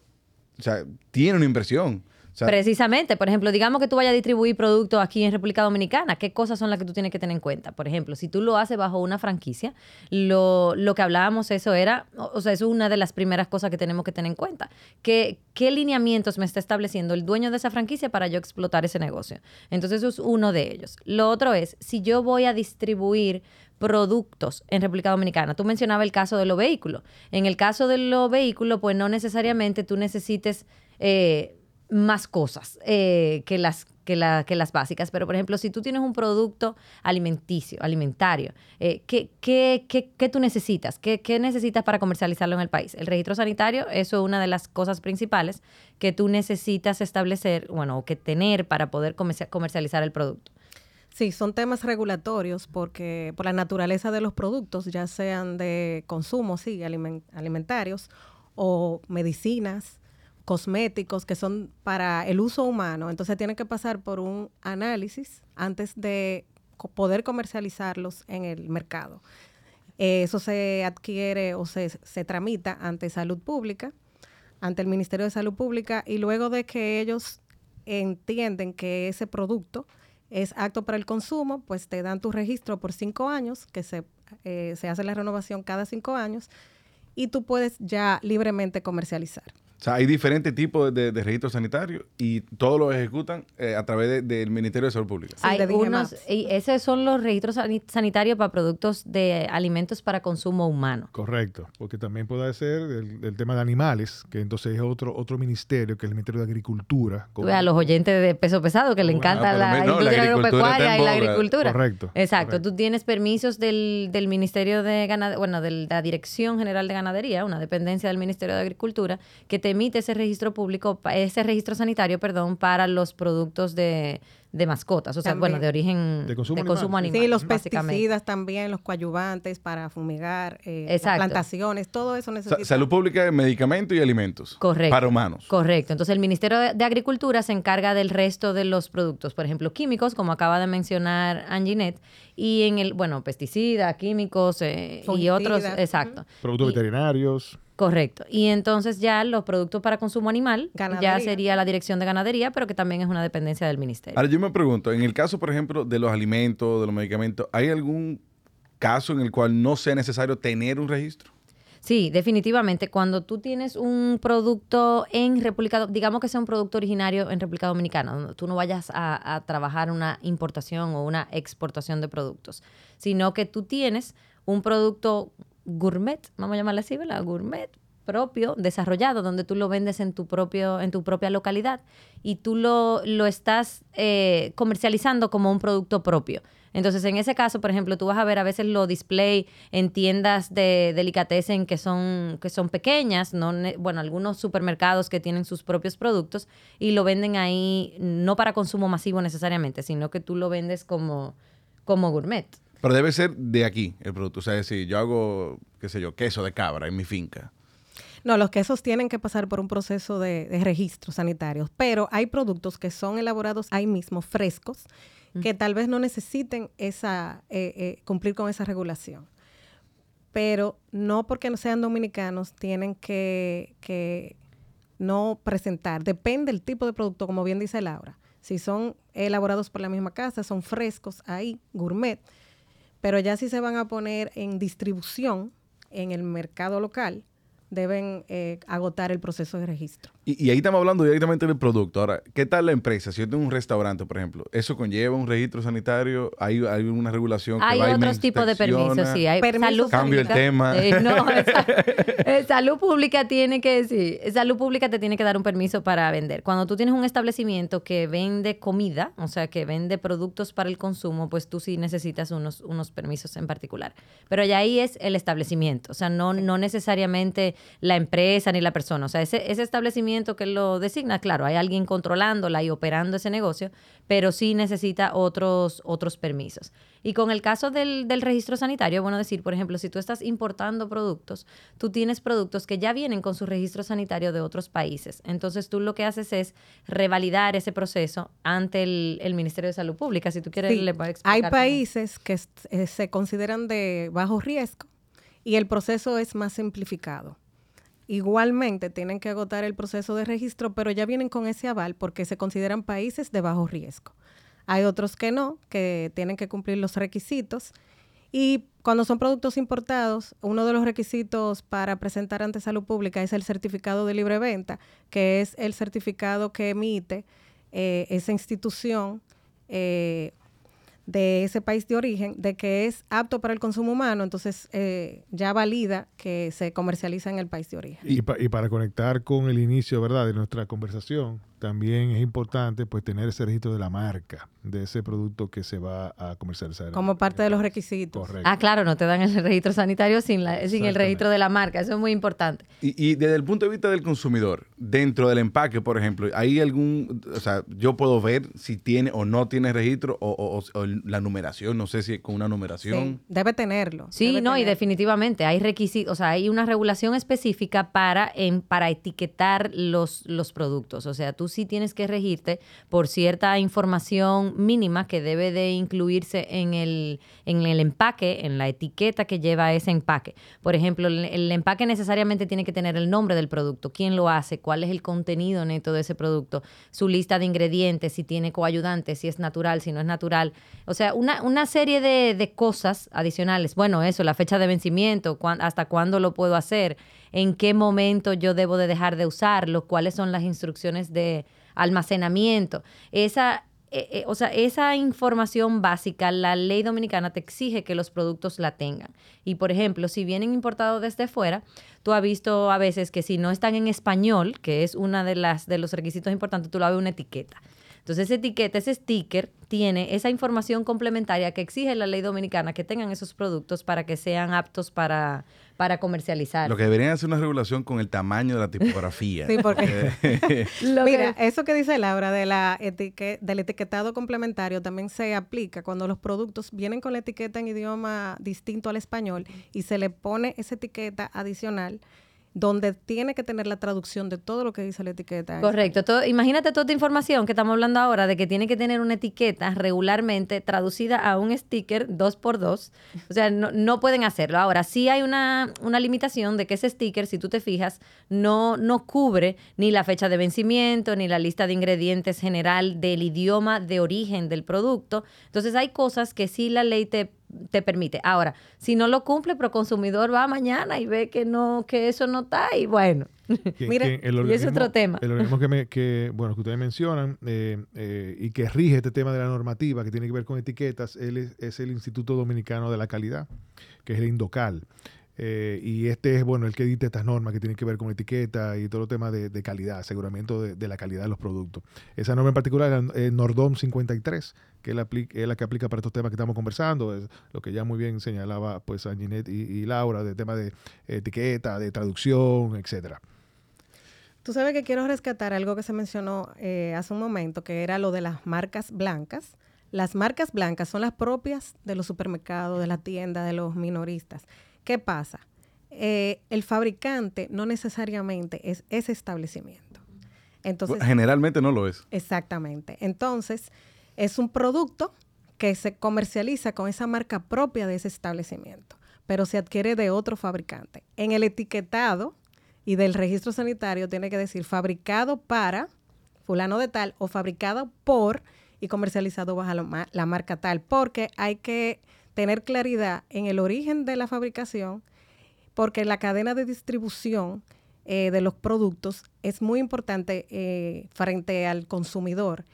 o sea, tiene una inversión. Precisamente, por ejemplo, digamos que tú vayas a distribuir productos aquí en República Dominicana, ¿qué cosas son las que tú tienes que tener en cuenta? Por ejemplo, si tú lo haces bajo una franquicia, lo, lo que hablábamos eso era, o sea, eso es una de las primeras cosas que tenemos que tener en cuenta. ¿Qué, ¿Qué lineamientos me está estableciendo el dueño de esa franquicia para yo explotar ese negocio? Entonces, eso es uno de ellos. Lo otro es, si yo voy a distribuir productos en República Dominicana. Tú mencionabas el caso de los vehículos. En el caso de los vehículos, pues no necesariamente tú necesites... Eh, más cosas eh, que, las, que, que, las básicas. Pero, por ejemplo, si tú tienes un producto alimenticio, alimentario, eh, ¿qué, qué, qué, tú necesitas? ¿Qué, ¿Qué, necesitas para comercializarlo en el país? El registro sanitario, eso es una de las cosas principales que tú necesitas establecer, bueno, o que tener para poder comercializar el producto. Sí, son temas regulatorios porque por la naturaleza de los productos, ya sean de consumo, sí, alimentarios o medicinas, cosméticos que son para el uso humano, entonces tienen que pasar por un análisis antes de poder comercializarlos en el mercado. Eso se adquiere o se, se tramita ante salud pública, ante el Ministerio de Salud Pública, y luego de que ellos entienden que ese producto es apto para el consumo, pues te dan tu registro por cinco años, que se, eh, se hace la renovación cada cinco años, y tú puedes ya libremente comercializar. O sea, hay diferentes tipos de, de registros sanitarios y todos los ejecutan eh, a través de- del Ministerio de Salud Pública. Sí, Hay unos, y esos son los registros sani- sanitarios para productos de alimentos para consumo humano. Correcto, porque también puede ser el, el tema de animales, que entonces es otro otro ministerio, que es el Ministerio de Agricultura. Ves a los oyentes de peso pesado que le encanta ah, la la industria agropecuaria y la agricultura. Correcto, Exacto. correcto. Tú tienes permisos del, del Ministerio de Ganadería, bueno, de la Dirección General de Ganadería, una dependencia del Ministerio de Agricultura, que te emite ese registro público, ese registro sanitario, perdón, para los productos de, de mascotas, o sea, También. bueno, de origen De consumo animal, sí. animal. Sí, los pesticidas también, los coadyuvantes para fumigar, eh, plantaciones, todo eso Sa- necesita. salud pública, medicamentos y alimentos. Correcto. Para humanos. Correcto. Entonces el Ministerio de Agricultura se encarga del resto de los productos, por ejemplo, químicos, como acaba de mencionar Anginette, y en el, bueno, pesticidas, químicos eh, y otros, exacto. Productos Y- veterinarios. Correcto. Y entonces ya los productos para consumo animal ya sería la Dirección de Ganadería, pero que también es una dependencia del Ministerio. Ahora yo me pregunto, en el caso, por ejemplo, de los alimentos, de los medicamentos, ¿hay algún caso en el cual no sea necesario tener un registro? Sí, definitivamente. Cuando tú tienes un producto en República, digamos que sea un producto originario en República Dominicana, donde tú no vayas a, a trabajar una importación o una exportación de productos, sino que tú tienes un producto gourmet, vamos a llamarle así, ¿verdad? Gourmet propio, desarrollado, donde tú lo vendes en tu propio, en tu propia localidad y tú lo, lo estás eh, comercializando como un producto propio. Entonces, en ese caso, por ejemplo, tú vas a ver a veces los display en tiendas de delicatessen que son, que son pequeñas, no bueno, algunos supermercados que tienen sus propios productos y lo venden ahí no para consumo masivo necesariamente, sino que tú lo vendes como, como gourmet. Pero debe ser de aquí el producto. O sea, decir, yo hago, qué sé yo, queso de cabra en mi finca. No, los quesos tienen que pasar por un proceso de, de registro sanitario, pero hay productos que son elaborados ahí mismo, frescos, que tal vez no necesiten esa eh, eh, cumplir con esa regulación. Pero no porque no sean dominicanos tienen que, que no presentar. Depende del tipo de producto, como bien dice Laura. Si son elaborados por la misma casa, son frescos ahí, gourmet, pero ya si se van a poner en distribución en el mercado local, deben eh, agotar el proceso de registro. Y, y ahí estamos hablando directamente del producto. Ahora, ¿qué tal la empresa? Si yo tengo un restaurante, por ejemplo, ¿eso conlleva un registro sanitario? ¿Hay, hay una regulación que Hay va y me otros tipos de permisos, sí. Hay Permisos. salud Cambio el pública. tema. Eh, no, esa- eh, salud pública tiene que decir, salud pública te tiene que dar un permiso para vender. Cuando tú tienes un establecimiento que vende comida, o sea, que vende productos para el consumo, pues tú sí necesitas unos, unos permisos en particular. Pero ya ahí es el establecimiento, o sea, no, no necesariamente la empresa ni la persona. O sea, ese, ese establecimiento que lo designa, claro, hay alguien controlándola y operando ese negocio, pero sí necesita otros, otros permisos. Y con el caso del, del registro sanitario, bueno decir, por ejemplo, si tú estás importando productos, tú tienes productos que ya vienen con su registro sanitario de otros países. Entonces tú lo que haces es revalidar ese proceso ante el, el Ministerio de Salud Pública. Si tú quieres, Sí, le voy a explicar. Hay cómo. países que eh, se consideran de bajo riesgo y el proceso es más simplificado. Igualmente tienen que agotar el proceso de registro, pero ya vienen con ese aval porque se consideran países de bajo riesgo. Hay otros que no, que tienen que cumplir los requisitos. Y cuando son productos importados, uno de los requisitos para presentar ante salud pública es el certificado de libre venta, que es el certificado que emite eh, esa institución eh, de ese país de origen, de que es apto para el consumo humano, entonces eh, ya valida que se comercializa en el país de origen. Y, pa- y para conectar con el inicio, ¿verdad?, de nuestra conversación, también es importante pues tener ese registro de la marca de ese producto que se va a comercializar. Como parte de los requisitos. Correcto. Ah, claro, no te dan el registro sanitario sin, la- sin el registro de la marca. Eso es muy importante. Y, y desde el punto de vista del consumidor, dentro del empaque, por ejemplo, ¿hay algún, o sea, yo puedo ver si tiene o no tiene registro o, o- o- o la numeración, no sé si con una numeración? Sí, debe tenerlo. Sí, debe no, y definitivamente hay requisitos, o sea, hay una regulación específica para, en, para etiquetar los, los productos. O sea, tú sí tienes que regirte por cierta información mínima que debe de incluirse en el, en el empaque, en la etiqueta que lleva ese empaque. Por ejemplo, el, empaque necesariamente tiene que tener el nombre del producto, quién lo hace, cuál es el contenido neto de ese producto, su lista de ingredientes, si tiene coayudantes, si es natural, si no es natural. O sea, una, una serie de, de cosas adicionales. Bueno, eso, la fecha de vencimiento, hasta cuándo lo puedo hacer, en qué momento yo debo de dejar de usarlo, cuáles son las instrucciones de almacenamiento. Esa, eh, eh, o sea, esa información básica, la ley dominicana te exige que los productos la tengan. Y por ejemplo, si vienen importados desde fuera, tú has visto a veces que si no están en español, que es una de las de los requisitos importantes, tú lo ves una etiqueta. Entonces, esa etiqueta, ese sticker, tiene esa información complementaria que exige la ley dominicana que tengan esos productos para que sean aptos para, para comercializar. Lo que deberían hacer una regulación con el tamaño de la tipografía. sí, porque. Mira, eso que dice Laura de la del etiquetado complementario también se aplica cuando los productos vienen con la etiqueta en idioma distinto al español y se le pone esa etiqueta adicional donde tiene que tener la traducción de todo lo que dice la etiqueta. Correcto. Todo, imagínate toda esta información que estamos hablando ahora de que tiene que tener una etiqueta regularmente traducida a un sticker dos por dos. O sea, no, pueden hacerlo. Ahora, sí hay una, una, limitación de que ese sticker, si tú te fijas, no, no cubre ni la fecha de vencimiento, ni la lista de ingredientes general del idioma de origen del producto. Entonces, hay cosas que sí la ley te te permite. Ahora, si no lo cumple, pero consumidor va mañana y ve que no, que eso no está, y bueno. Mire, y es otro tema. El organismo que, que, bueno, que ustedes mencionan eh, eh, y que rige este tema de la normativa que tiene que ver con etiquetas, él es, es el Instituto Dominicano de la Calidad, que es el Indocal. Eh, y este es, bueno, el que edita estas normas que tienen que ver con etiqueta y todo el tema de, calidad, aseguramiento de, la calidad de los productos. Esa norma en particular es Nordom 53, que es la, es la, que aplica para estos temas que estamos conversando, lo que ya muy bien señalaba pues a Ginette y, Laura, de tema de etiqueta, de traducción, etcétera. Tú sabes que quiero rescatar algo que se mencionó eh, hace un momento, que era lo de las marcas blancas. Las marcas blancas son las propias de los supermercados, de la tienda, de los minoristas. ¿Qué pasa? Eh, el fabricante no necesariamente es ese establecimiento. Entonces, Generalmente no lo es. Exactamente. Entonces, es un producto que se comercializa con esa marca propia de ese establecimiento, pero se adquiere de otro fabricante. En el etiquetado y del registro sanitario tiene que decir fabricado para fulano de tal o fabricado por y comercializado bajo la marca tal, porque hay que tener claridad en el origen de la fabricación, porque la cadena de distribución eh, de los productos es muy importante eh, frente al consumidor,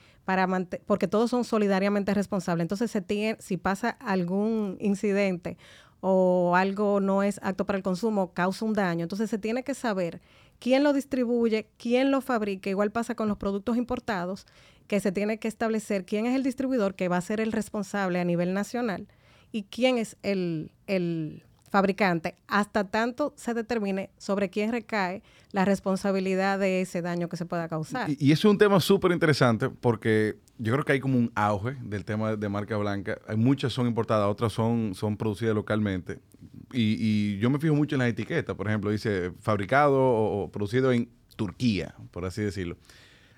porque todos son solidariamente responsables. Entonces, se tiene, si pasa algún incidente o algo no es apto para el consumo, causa un daño. Entonces, se tiene que saber quién lo distribuye, quién lo fabrica. Igual pasa con los productos importados, que se tiene que establecer quién es el distribuidor que va a ser el responsable a nivel nacional y quién es el, fabricante, hasta tanto se determine sobre quién recae la responsabilidad de ese daño que se pueda causar. Y, y eso es un tema súper interesante porque yo creo que hay como un auge del tema de marca blanca. Hay muchas son importadas, otras son, son producidas localmente. Y yo me fijo mucho en las etiquetas. Por ejemplo, dice fabricado o producido en Turquía, por así decirlo.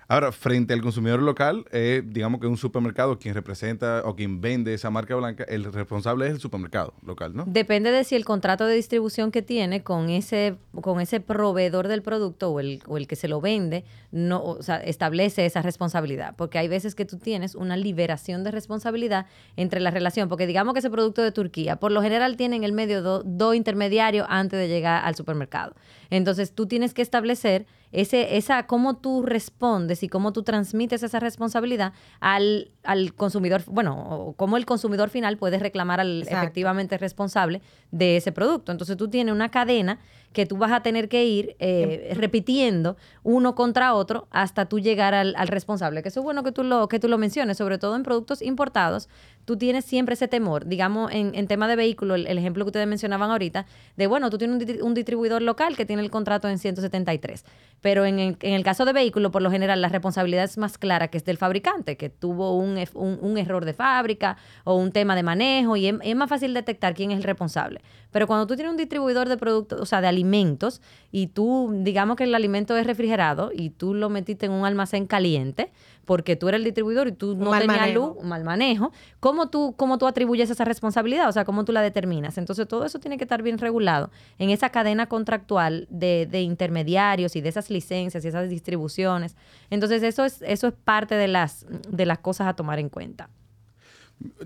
Ahora, frente al consumidor local, eh, digamos que un supermercado quien representa o quien vende esa marca blanca, el responsable es el supermercado local, ¿no? Depende de si el contrato de distribución que tiene con ese, con ese proveedor del producto o el, o el que se lo vende, no, o sea, establece esa responsabilidad. Porque hay veces que tú tienes una liberación de responsabilidad entre la relación. Porque digamos que ese producto de Turquía, por lo general tiene en el medio dos intermediarios antes de llegar al supermercado. Entonces tú tienes que establecer ese, esa, cómo tú respondes y cómo tú transmites esa responsabilidad al, al consumidor, bueno, cómo el consumidor final puede reclamar al efectivamente responsable de ese producto. Entonces tú tienes una cadena que tú vas a tener que ir eh, em, repitiendo uno contra otro hasta tú llegar al, al, responsable. Que eso es bueno que tú lo, que tú lo menciones, sobre todo en productos importados, tú tienes siempre ese temor. Digamos, en, en tema de vehículo, el, ejemplo que ustedes mencionaban ahorita, de bueno, tú tienes un, un, distribuidor local que tiene el contrato en 173, pero en, en, el caso de vehículo, por lo general, la responsabilidad es más clara que es del fabricante, que tuvo un, un, error de fábrica o un tema de manejo y es, es más fácil detectar quién es el responsable. Pero cuando tú tienes un distribuidor de productos, o sea, de alimentos, y tú, digamos que el alimento es refrigerado y tú lo metiste en un almacén caliente, porque tú eres el distribuidor y tú no tenías luz, mal manejo, ¿cómo tú, ¿cómo tú atribuyes esa responsabilidad? O sea, ¿cómo tú la determinas? Entonces, todo eso tiene que estar bien regulado en esa cadena contractual de, de intermediarios y de esas licencias y esas distribuciones. Entonces, eso es, eso es parte de las, de las cosas a tomar en cuenta.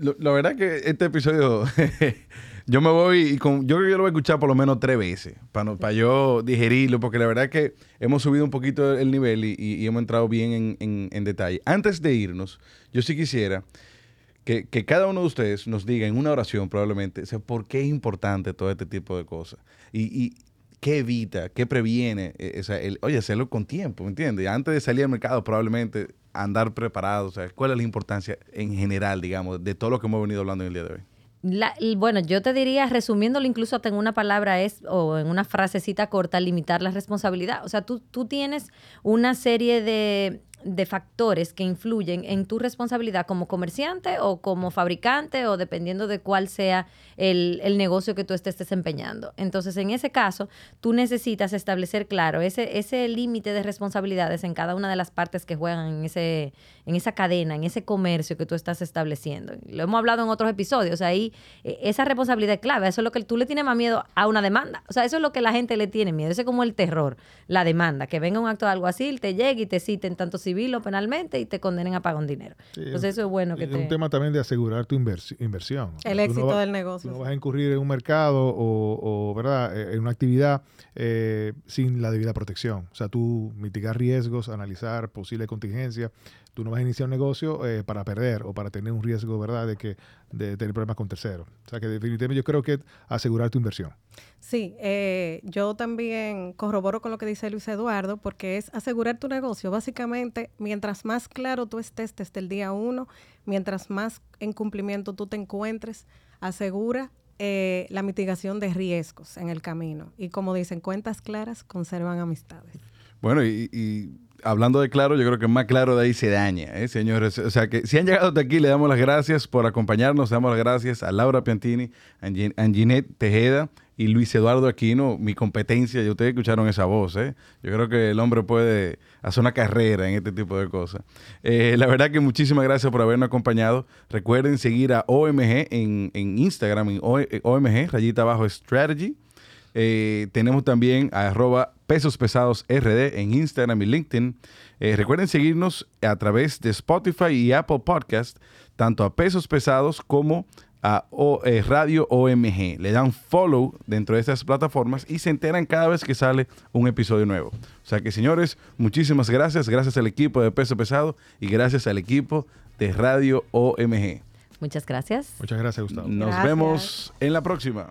La verdad que este episodio Yo me voy y con, yo creo que yo lo voy a escuchar por lo menos tres veces para, para yo digerirlo, porque la verdad que hemos subido un poquito el nivel y, hemos entrado bien en, en- en detalle. Antes de irnos, yo sí quisiera que, que cada uno de ustedes nos diga en una oración probablemente o sea, por qué es importante todo este tipo de cosas y, y qué evita, qué previene, eh, o sea, el- oye, hacerlo con tiempo, ¿me entiendes? Antes de salir al mercado probablemente andar preparado, o sea, ¿cuál es la importancia en general, digamos, de todo lo que hemos venido hablando en el día de hoy? La- bueno, yo te diría, resumiéndolo incluso hasta en una palabra es, o en una frasecita corta, limitar la responsabilidad. O sea, tú, tú tienes una serie de, de factores que influyen en tu responsabilidad como comerciante o como fabricante o dependiendo de cuál sea el, el negocio que tú estés desempeñando. Entonces, en ese caso, tú necesitas establecer claro ese, ese límite de responsabilidades en cada una de las partes que juegan en, ese, en esa cadena, en ese comercio que tú estás estableciendo. Lo hemos hablado en otros episodios. Ahí, eh, esa responsabilidad es clave. Eso es lo que tú le tienes más miedo a una demanda. O sea, eso es lo que la gente le tiene miedo. Eso es como el terror, la demanda. Que venga un acto de algo así, te llegue y te citen tanto civil o penalmente y te condenen a pagar un dinero. Sí, Entonces, eso es bueno que es te... un tema también de asegurar tu inversi- inversión. O sea, El tú no éxito va- del Tú negocio. no vas a incurrir en un mercado o, o, ¿verdad? Eh, en una actividad eh, sin la debida protección. O sea, tú mitigar riesgos, analizar posible contingencia. Tú no vas a iniciar un negocio eh, para perder o para tener un riesgo, ¿verdad?, de que de tener problemas con terceros. O sea, que definitivamente yo creo que asegurar tu inversión. Sí, eh, yo también corroboro con lo que dice Luis Eduardo, porque es asegurar tu negocio. Básicamente, mientras más claro tú estés desde el día uno, mientras más en cumplimiento tú te encuentres, asegura eh, la mitigación de riesgos en el camino. Y como dicen, cuentas claras conservan amistades. Bueno, y, y hablando de claro, yo creo que más claro de ahí se daña, ¿eh, señores. O sea, que si han llegado hasta aquí, le damos las gracias por acompañarnos. Le damos las gracias a Laura Piantini, a Gin- a Ginette Tejeda y Luis Eduardo Aquino, mi competencia. Y ustedes escucharon esa voz, ¿eh? Yo creo que el hombre puede hacer una carrera en este tipo de cosas. Eh, la verdad que muchísimas gracias por habernos acompañado. Recuerden seguir a OMG en, en Instagram, en O- eh, OMG, rayita abajo Strategy. Eh, tenemos también a arroba pesos pesados RD en Instagram y LinkedIn. Eh, recuerden seguirnos a través de Spotify y Apple Podcast, tanto a pesos pesados como a O- eh, Radio OMG. Le dan follow dentro de estas plataformas y se enteran cada vez que sale un episodio nuevo. O sea que señores, muchísimas gracias. Gracias al equipo de Peso Pesado y gracias al equipo de Radio OMG. Muchas gracias. Muchas gracias, Gustavo. Nos Gracias. vemos en la próxima.